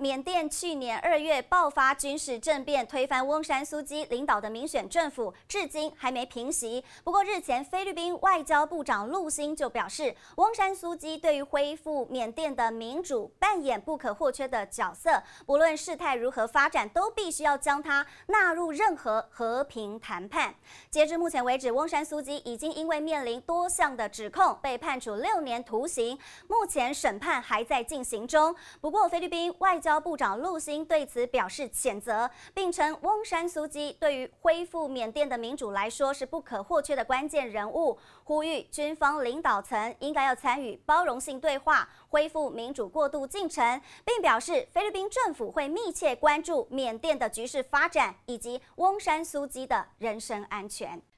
缅甸去年二月爆发军事政变，推翻翁山苏基领导的民选政府，至今还没平息。不过日前，菲律宾外交部长陆星就表示，翁山苏基对于恢复缅甸的民主扮演不可或缺的角色，不论事态如何发展，都必须要将他纳入任何和平谈判。截至目前为止，翁山苏基已经因为面临多项的指控，被判处六年徒刑，目前审判还在进行中。不过菲律宾外交交部长陆星对此表示谴责，并称翁山苏基对于恢复缅甸的民主来说是不可或缺的关键人物，呼吁军方领导层应该要参与包容性对话，恢复民主过渡进程，并表示菲律宾政府会密切关注缅甸的局势发展以及翁山苏基的人身安全。